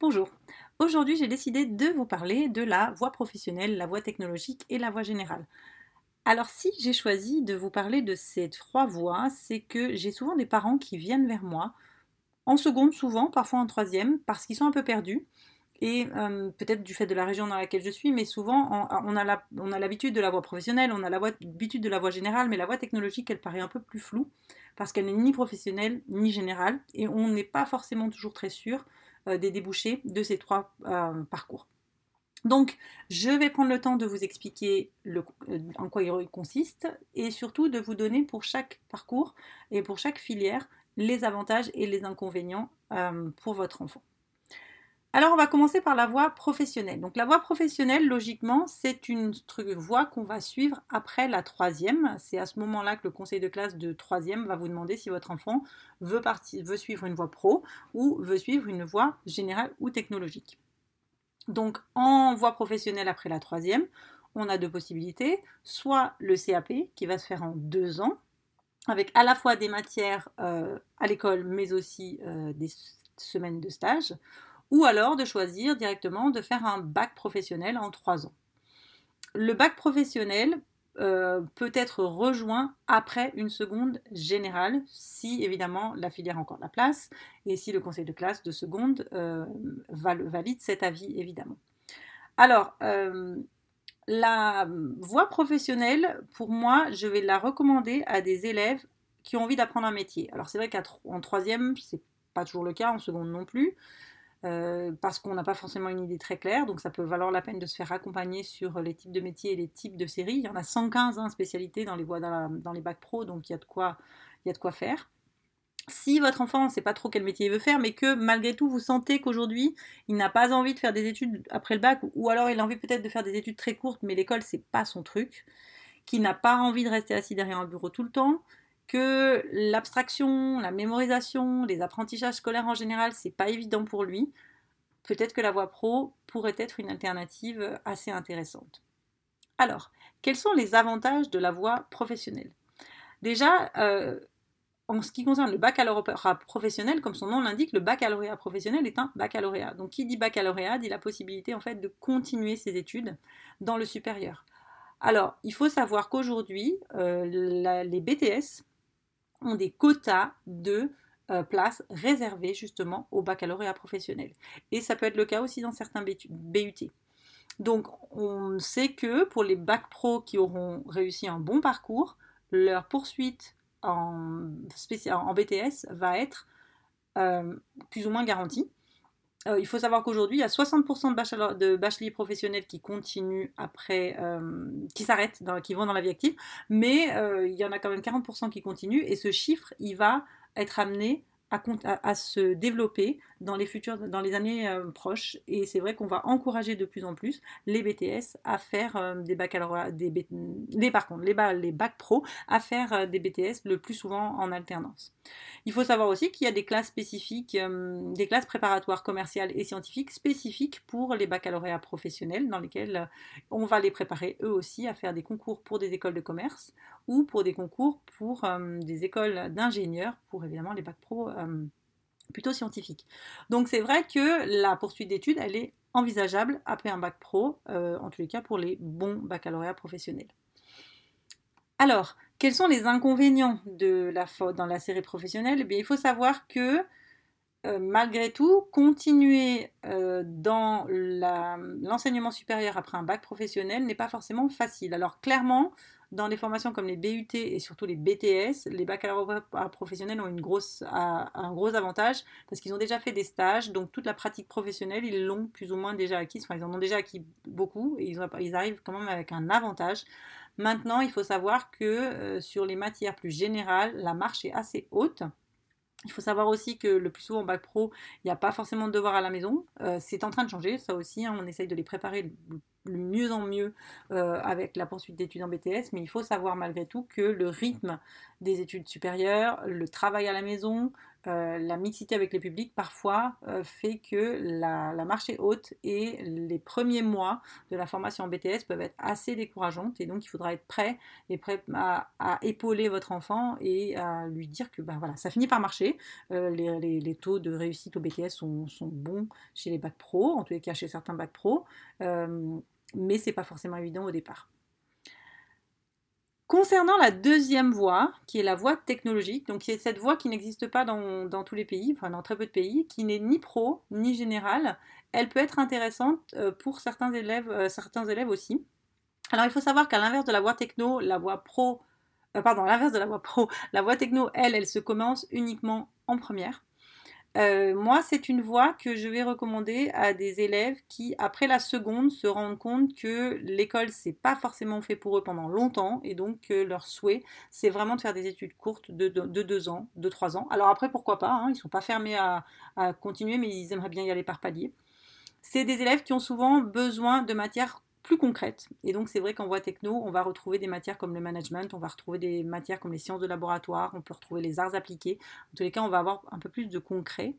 Bonjour, aujourd'hui j'ai décidé de vous parler de la voie professionnelle, la voie technologique et la voie générale. Alors si j'ai choisi de vous parler de ces trois voies, c'est que j'ai souvent des parents qui viennent vers moi, en seconde souvent, parfois en troisième, parce qu'ils sont un peu perdus, et euh, peut-être du fait de la région dans laquelle je suis, mais souvent on, a l'habitude de la voie professionnelle, on a l'habitude de la voie générale, mais la voie technologique elle paraît un peu plus floue, parce qu'elle n'est ni professionnelle ni générale, et on n'est pas forcément toujours très sûr des débouchés de ces trois euh, parcours. Donc, je vais prendre le temps de vous expliquer euh, en quoi il consiste et surtout de vous donner pour chaque parcours et pour chaque filière les avantages et les inconvénients pour votre enfant. Alors, on va commencer par la voie professionnelle. Donc, la voie professionnelle, logiquement, c'est une voie qu'on va suivre après la troisième. C'est à ce moment-là que le conseil de classe de troisième va vous demander si votre enfant veut, suivre une voie pro ou veut suivre une voie générale ou technologique. Donc, en voie professionnelle après la troisième, on a deux possibilités. Soit le CAP, qui va se faire en deux ans, avec à la fois des matières euh, à l'école, mais aussi euh, des semaines de stage ou alors de choisir directement de faire un bac professionnel en trois ans. Le bac professionnel euh, peut être rejoint après une seconde générale, si évidemment la filière a encore la place et si le conseil de classe de seconde euh, valide cet avis évidemment. Alors, euh, la voie professionnelle, pour moi, je vais la recommander à des élèves qui ont envie d'apprendre un métier. Alors c'est vrai qu'en troisième, c'est pas toujours le cas, en seconde non plus. Euh, parce qu'on n'a pas forcément une idée très claire, donc ça peut valoir la peine de se faire accompagner sur les types de métiers et les types de séries. Il y en a 115 hein, spécialités dans les, dans, bacs pro, donc il y a de quoi, il y a de quoi faire. Si votre enfant ne sait pas trop quel métier il veut faire, mais que malgré tout vous sentez qu'aujourd'hui il n'a pas envie de faire des études après le bac, ou alors il a envie peut-être de faire des études très courtes, mais l'école c'est pas son truc, qu'il n'a pas envie de rester assis derrière un bureau tout le temps, que l'abstraction, la mémorisation, les apprentissages scolaires en général, c'est pas évident pour lui, peut-être que la voie pro pourrait être une alternative assez intéressante. Alors, quels sont les avantages de la voie professionnelle? Déjà, euh, en ce qui concerne le baccalauréat professionnel, comme son nom l'indique, le baccalauréat professionnel est un baccalauréat. Donc, qui dit baccalauréat dit la possibilité en fait de continuer ses études dans le supérieur. Alors, il faut savoir qu'aujourd'hui, euh, les BTS ont des quotas de euh, places réservées justement au baccalauréat professionnel. Et ça peut être le cas aussi dans certains BUT. Donc on sait que pour les bacs pro qui auront réussi un bon parcours, leur poursuite en, en BTS va être euh, plus ou moins garantie. Euh, il faut savoir qu'aujourd'hui, il y a 60% de, bacheliers professionnels qui continuent après, euh, qui s'arrêtent, qui vont dans la vie active, mais euh, il y en a quand même 40% qui continuent, et ce chiffre, il va être amené à, se développer dans les dans les années euh, proches. Et c'est vrai qu'on va encourager de plus en plus les BTS à faire euh, des baccalauréats, des, les, par contre, les, les bacs pro à faire euh, des BTS le plus souvent en alternance. Il faut savoir aussi qu'il y a des classes spécifiques, des classes préparatoires commerciales et scientifiques spécifiques pour les baccalauréats professionnels dans lesquels on va les préparer eux aussi à faire des concours pour des écoles de commerce ou pour des concours pour des écoles d'ingénieurs pour évidemment les bacs pro plutôt scientifique. Donc c'est vrai que la poursuite d'études, elle est envisageable après un bac pro, euh, en tous les cas pour les bons baccalauréats professionnels. Alors, quels sont les inconvénients de la faute dans la série professionnelle? Eh Il faut savoir que euh, malgré tout, continuer dans l'enseignement supérieur après un bac professionnel n'est pas forcément facile. Alors clairement, dans des formations comme les BUT et surtout les BTS, les baccalauréats professionnels ont un gros avantage parce qu'ils ont déjà fait des stages, donc toute la pratique professionnelle, ils l'ont plus ou moins déjà acquise. Enfin, ils en ont déjà acquis beaucoup et ils, ils arrivent quand même avec un avantage. Maintenant, il faut savoir que euh, sur les matières plus générales, la marche est assez haute. Il faut savoir aussi que le plus souvent en bac pro, il n'y a pas forcément de devoirs à la maison. Euh, c'est en train de changer, ça aussi. Hein. on essaye de les préparer le mieux en mieux euh, avec la poursuite d'études en BTS, mais il faut savoir malgré tout que le rythme des études supérieures, le travail à la maison, euh, la mixité avec les publics parfois euh, fait que la, marche est haute et les premiers mois de la formation en BTS peuvent être assez décourageantes et donc il faudra être prêt et prêt à, épauler votre enfant et à lui dire que ben voilà, ça finit par marcher. les, taux de réussite au BTS sont, sont, bons chez les bacs pro, en tous les cas chez certains bacs pro mais c'est pas forcément évident au départ. Concernant la deuxième voie, qui est la voie technologique, donc c'est cette voie qui n'existe pas dans, tous les pays, enfin dans très peu de pays, qui n'est ni pro ni générale, elle peut être intéressante euh, pour certains élèves, euh, certains élèves aussi. Alors il faut savoir qu'à l'inverse de la voie techno, la voie pro, euh, pardon, l'inverse de la voie pro, la voie techno, elle, elle se commence uniquement en première. Euh, moi, c'est une voie que je vais recommander à des élèves qui, après la seconde, se rendent compte que l'école, c'est pas forcément fait pour eux pendant longtemps et donc que leur souhait, c'est vraiment de faire des études courtes de, deux ans, de trois ans. Alors après, pourquoi pas, hein, ils sont pas fermés à, continuer, mais ils aimeraient bien y aller par palier. C'est des élèves qui ont souvent besoin de matières plus concrètes. Et donc c'est vrai qu'en voie techno, on va retrouver des matières comme le management, on va retrouver des matières comme les sciences de laboratoire, on peut retrouver les arts appliqués. En tous les cas, on va avoir un peu plus de concret.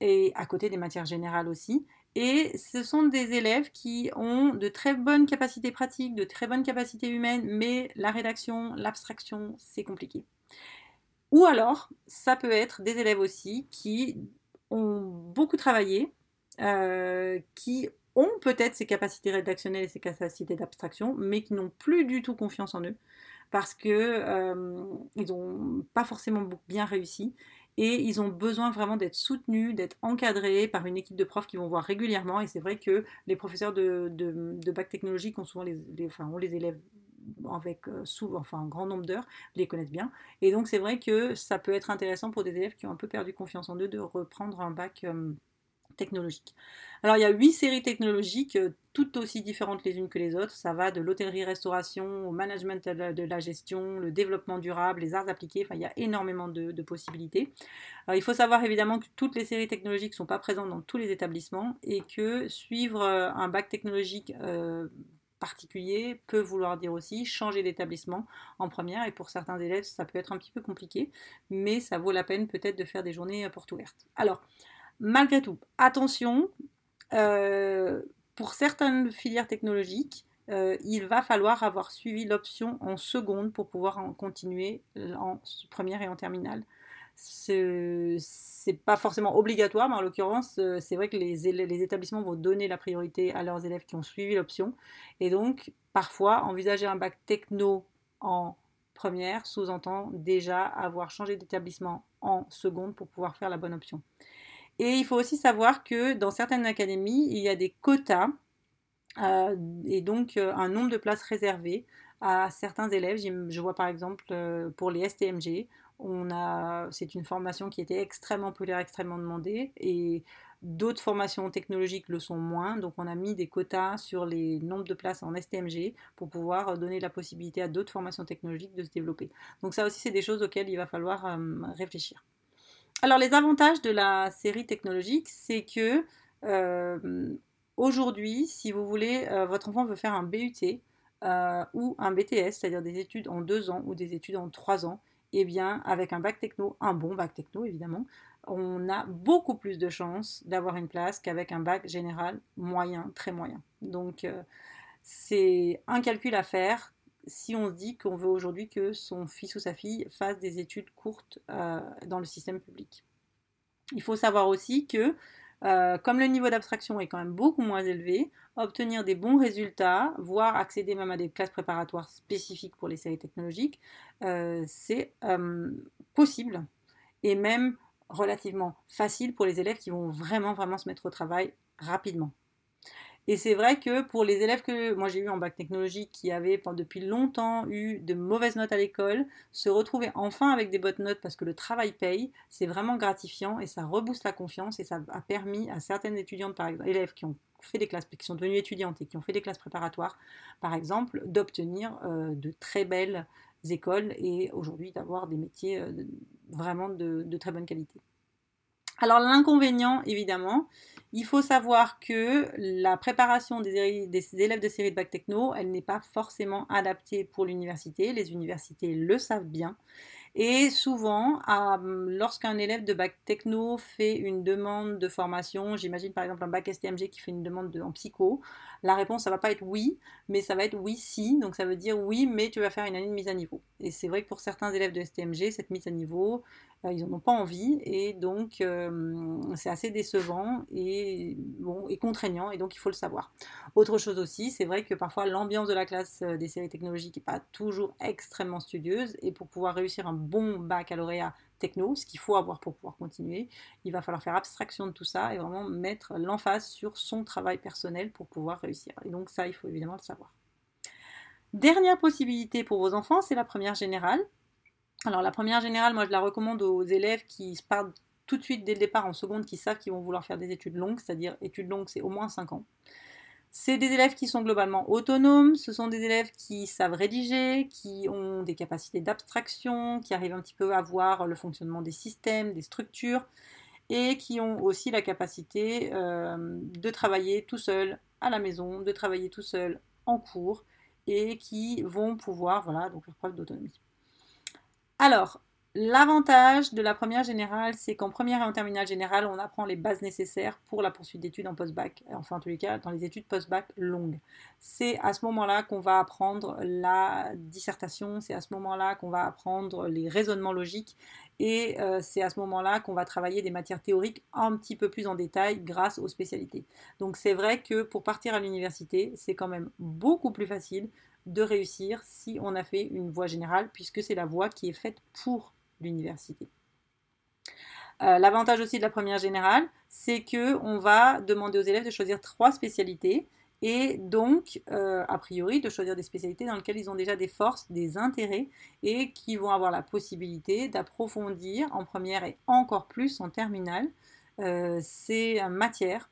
Et à côté des matières générales aussi. Et ce sont des élèves qui ont de très bonnes capacités pratiques, de très bonnes capacités humaines, mais la rédaction, l'abstraction, c'est compliqué. Ou alors, ça peut être des élèves aussi qui ont beaucoup travaillé, euh, qui ont peut-être ces capacités rédactionnelles et ces capacités d'abstraction, mais qui n'ont plus du tout confiance en eux parce que euh, n'ont pas forcément bien réussi et ils ont besoin vraiment d'être soutenus, d'être encadrés par une équipe de profs qui vont voir régulièrement. Et c'est vrai que les professeurs de, bac technologique ont souvent les, les élèves avec euh, souvent, un grand nombre d'heures, les connaissent bien. Et donc c'est vrai que ça peut être intéressant pour des élèves qui ont un peu perdu confiance en eux de reprendre un bac. Euh, technologique. Alors il y a huit séries technologiques, euh, toutes aussi différentes les unes que les autres. Ça va de l'hôtellerie-restauration au management de la, gestion, le développement durable, les arts appliqués. Enfin, il y a énormément de, possibilités. il faut savoir évidemment que toutes les séries technologiques ne sont pas présentes dans tous les établissements et que suivre euh, un bac technologique euh, particulier peut vouloir dire aussi changer d'établissement en première et pour certains élèves ça peut être un petit peu compliqué mais ça vaut la peine peut-être de faire des journées portes ouvertes. Alors Malgré tout, attention, euh, pour certaines filières technologiques, euh, il va falloir avoir suivi l'option en seconde pour pouvoir en continuer en première et en terminale. C'est pas forcément obligatoire, mais en l'occurrence, euh, c'est vrai que les, établissements vont donner la priorité à leurs élèves qui ont suivi l'option. Et donc, parfois, envisager un bac techno en première sous-entend déjà avoir changé d'établissement en seconde pour pouvoir faire la bonne option. Et il faut aussi savoir que dans certaines académies, il y a des quotas euh, et donc euh, un nombre de places réservées à certains élèves. Je vois par exemple euh, pour les STMG, c'est une formation qui était extrêmement populaire, extrêmement demandée, et d'autres formations technologiques le sont moins. Donc on a mis des quotas sur les nombres de places en STMG pour pouvoir donner la possibilité à d'autres formations technologiques de se développer. Donc ça aussi, c'est des choses auxquelles il va falloir réfléchir. Alors les avantages de la série technologique, c'est que euh, aujourd'hui, si vous voulez, euh, votre enfant veut faire un BUT euh, ou un BTS, c'est-à-dire des études en deux ans ou des études en trois ans, eh bien avec un bac techno, un bon bac techno évidemment, on a beaucoup plus de chances d'avoir une place qu'avec un bac général moyen, très moyen. Donc c'est un calcul à faire si on se dit qu'on veut aujourd'hui que son fils ou sa fille fasse des études courtes euh, dans le système public. Il faut savoir aussi que, euh, comme le niveau d'abstraction est quand même beaucoup moins élevé, obtenir des bons résultats, voire accéder même à des classes préparatoires spécifiques pour les séries technologiques, euh, c'est possible et même relativement facile pour les élèves qui vont vraiment vraiment se mettre au travail rapidement. Et c'est vrai que pour les élèves que moi j'ai eu en bac technologique qui avaient depuis longtemps eu de mauvaises notes à l'école, se retrouver enfin avec des bonnes notes parce que le travail paye, c'est vraiment gratifiant et ça rebooste la confiance et ça a permis à certaines étudiantes, par exemple, élèves qui ont fait des classes, qui sont devenues étudiantes et qui ont fait des classes préparatoires, par exemple, d'obtenir euh, de très belles écoles et aujourd'hui d'avoir des métiers euh, vraiment de, très bonne qualité. Alors l'inconvénient, évidemment, il faut savoir que la préparation des, élèves de série de bac techno, elle n'est pas forcément adaptée pour l'université. Les universités le savent bien. Et souvent, lorsqu'un élève de bac techno fait une demande de formation, j'imagine par exemple un bac STMG qui fait une demande de, en psycho, la réponse, ça va pas être oui, mais ça va être oui si. Donc ça veut dire oui, mais tu vas faire une année de mise à niveau. Et c'est vrai que pour certains élèves de STMG, cette mise à niveau, euh, ils n'en ont pas envie et donc euh, c'est assez décevant et, bon, et contraignant et donc il faut le savoir. Autre chose aussi, c'est vrai que parfois l'ambiance de la classe euh, des séries technologiques n'est pas toujours extrêmement studieuse et pour pouvoir réussir un bon baccalauréat techno, ce qu'il faut avoir pour pouvoir continuer, il va falloir faire abstraction de tout ça et vraiment mettre l'emphase sur son travail personnel pour pouvoir réussir. Et donc ça, il faut évidemment le savoir. Dernière possibilité pour vos enfants, c'est la première générale. Alors la première générale, moi je la recommande aux élèves qui partent tout de suite dès le départ en seconde, qui savent qu'ils vont vouloir faire des études longues, c'est-à-dire études longues c'est au moins 5 ans. C'est des élèves qui sont globalement autonomes, ce sont des élèves qui savent rédiger, qui ont des capacités d'abstraction, qui arrivent un petit peu à voir le fonctionnement des systèmes, des structures, et qui ont aussi la capacité euh, de travailler tout seul à la maison, de travailler tout seul en cours, et qui vont pouvoir voilà, donc faire preuve d'autonomie. Alors, l'avantage de la première générale, c'est qu'en première et en terminale générale, on apprend les bases nécessaires pour la poursuite d'études en post-bac, enfin en tous les cas dans les études post-bac longues. C'est à ce moment-là qu'on va apprendre la dissertation, c'est à ce moment-là qu'on va apprendre les raisonnements logiques et euh, c'est à ce moment-là qu'on va travailler des matières théoriques un petit peu plus en détail grâce aux spécialités. Donc c'est vrai que pour partir à l'université, c'est quand même beaucoup plus facile de réussir si on a fait une voie générale, puisque c'est la voie qui est faite pour l'université. Euh, l'avantage aussi de la première générale, c'est que on va demander aux élèves de choisir trois spécialités et donc, euh, a priori, de choisir des spécialités dans lesquelles ils ont déjà des forces, des intérêts et qui vont avoir la possibilité d'approfondir en première et encore plus en terminale euh, ces matières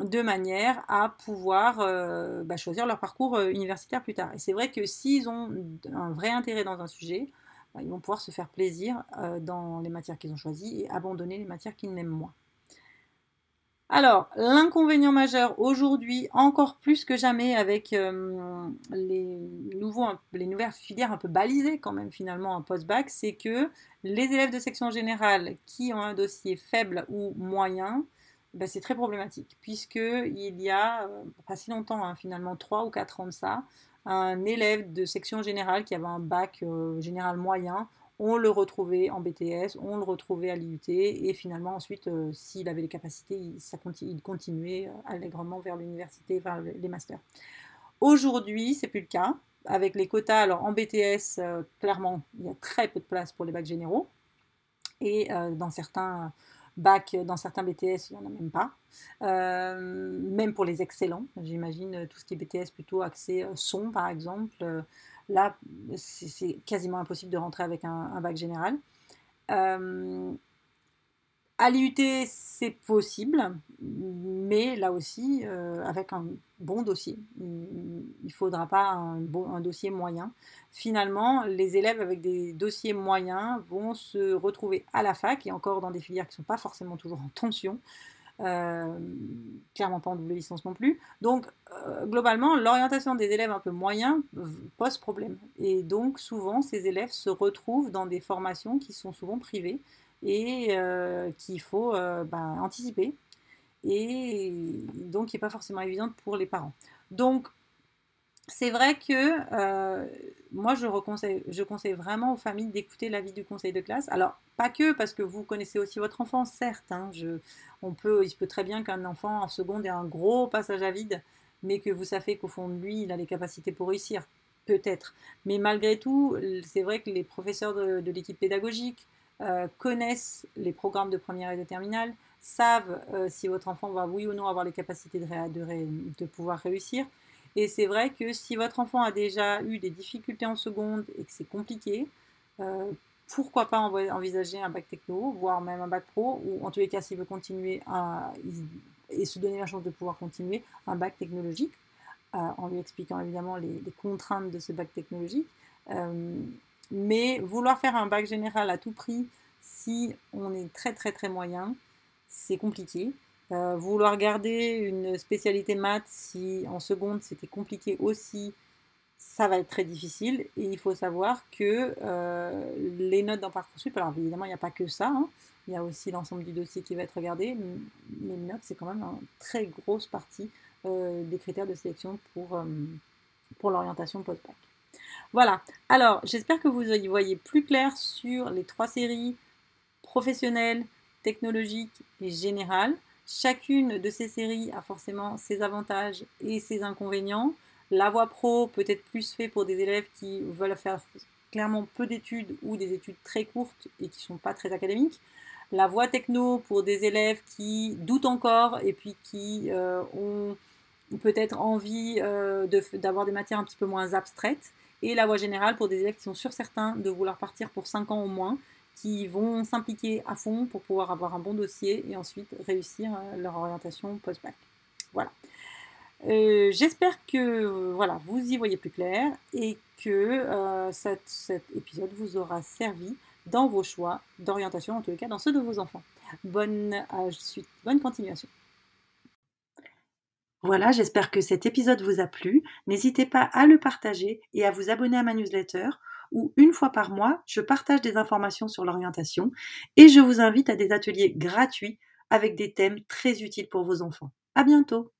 de manière à pouvoir euh, bah, choisir leur parcours universitaire plus tard. Et c'est vrai que s'ils ont un vrai intérêt dans un sujet, ils vont pouvoir se faire plaisir euh, dans les matières qu'ils ont choisies et abandonner les matières qu'ils n'aiment moins. Alors, l'inconvénient majeur aujourd'hui, encore plus que jamais avec les, nouveaux, les nouvelles filières un peu balisées quand même finalement en post-bac, c'est que les élèves de section générale qui ont un dossier faible ou moyen, ben, c'est très problématique, puisqu'il y a euh, pas si longtemps, hein, finalement 3 ou 4 ans de ça, un élève de section générale qui avait un bac euh, général moyen, on le retrouvait en BTS, on le retrouvait à l'IUT, et finalement ensuite, euh, s'il avait les capacités, il, continuait allègrement vers l'université, vers les masters. Aujourd'hui, c'est plus le cas. Avec les quotas, alors en BTS, clairement, il y a très peu de place pour les bacs généraux. Et dans certains Bac, dans certains BTS, il n'y en a même pas. Euh, même pour les excellents, j'imagine euh, tout ce qui est BTS plutôt axé euh, son, par exemple. là, c'est quasiment impossible de rentrer avec un, bac général. À l'IUT, c'est possible, mais là aussi, euh, avec un bon dossier. Il ne faudra pas un, dossier moyen. Finalement, les élèves avec des dossiers moyens vont se retrouver à la fac, et encore dans des filières qui ne sont pas forcément toujours en tension, euh, clairement pas en double licence non plus. Donc, euh, globalement, l'orientation des élèves un peu moyens pose problème. Et donc, souvent, ces élèves se retrouvent dans des formations qui sont souvent privées et euh, qu'il faut euh, ben, anticiper et donc qui n'est pas forcément évidente pour les parents. Donc c'est vrai que euh, moi je, je conseille vraiment aux familles d'écouter l'avis du conseil de classe. Alors pas que parce que vous connaissez aussi votre enfant, certes. Hein, on peut, il se peut très bien qu'un enfant en seconde ait un gros passage à vide, mais que vous savez qu'au fond de lui, il a les capacités pour réussir. Peut-être. Mais malgré tout, c'est vrai que les professeurs de l'équipe pédagogique, euh, connaissent les programmes de première et de terminale, savent euh, si votre enfant va oui ou non avoir les capacités de, de, pouvoir réussir. Et c'est vrai que si votre enfant a déjà eu des difficultés en seconde et que c'est compliqué, euh, pourquoi pas envisager un bac techno, voire même un bac pro, ou en tous les cas s'il veut continuer et se donner la chance de pouvoir continuer, un bac technologique, en lui expliquant évidemment les, contraintes de ce bac technologique. Mais vouloir faire un bac général à tout prix Si on est très très très moyen, c'est compliqué. Euh, vouloir garder une spécialité maths si en seconde c'était compliqué aussi, ça va être très difficile. Et il faut savoir que euh, les notes dans Parcoursup, alors évidemment il n'y a pas que ça, hein. il y a aussi l'ensemble du dossier qui va être regardé. Les notes, c'est quand même une très grosse partie euh, des critères de sélection pour, pour l'orientation post-bac. Voilà, alors j'espère que vous y voyez plus clair sur les trois séries professionnelles, technologiques et générales. Chacune de ces séries a forcément ses avantages et ses inconvénients. La voie pro peut être plus fait pour des élèves qui veulent faire clairement peu d'études ou des études très courtes et qui ne sont pas très académiques. La voie techno pour des élèves qui doutent encore et puis qui euh, ont peut-être envie euh, d'avoir des matières un petit peu moins abstraites. Et la voie générale pour des élèves qui sont sûrs certains de vouloir partir pour 5 ans au moins qui vont s'impliquer à fond pour pouvoir avoir un bon dossier et ensuite réussir euh, leur orientation post-bac. Voilà. Euh, j'espère que voilà, vous y voyez plus clair et que euh, cet épisode vous aura servi dans vos choix d'orientation, en tout cas dans ceux de vos enfants. Bonne suite, bonne continuation. Voilà, j'espère que cet épisode vous a plu. N'hésitez pas à le partager et à vous abonner à ma newsletter où une fois par mois, je partage des informations sur l'orientation et je vous invite à des ateliers gratuits avec des thèmes très utiles pour vos enfants. À bientôt!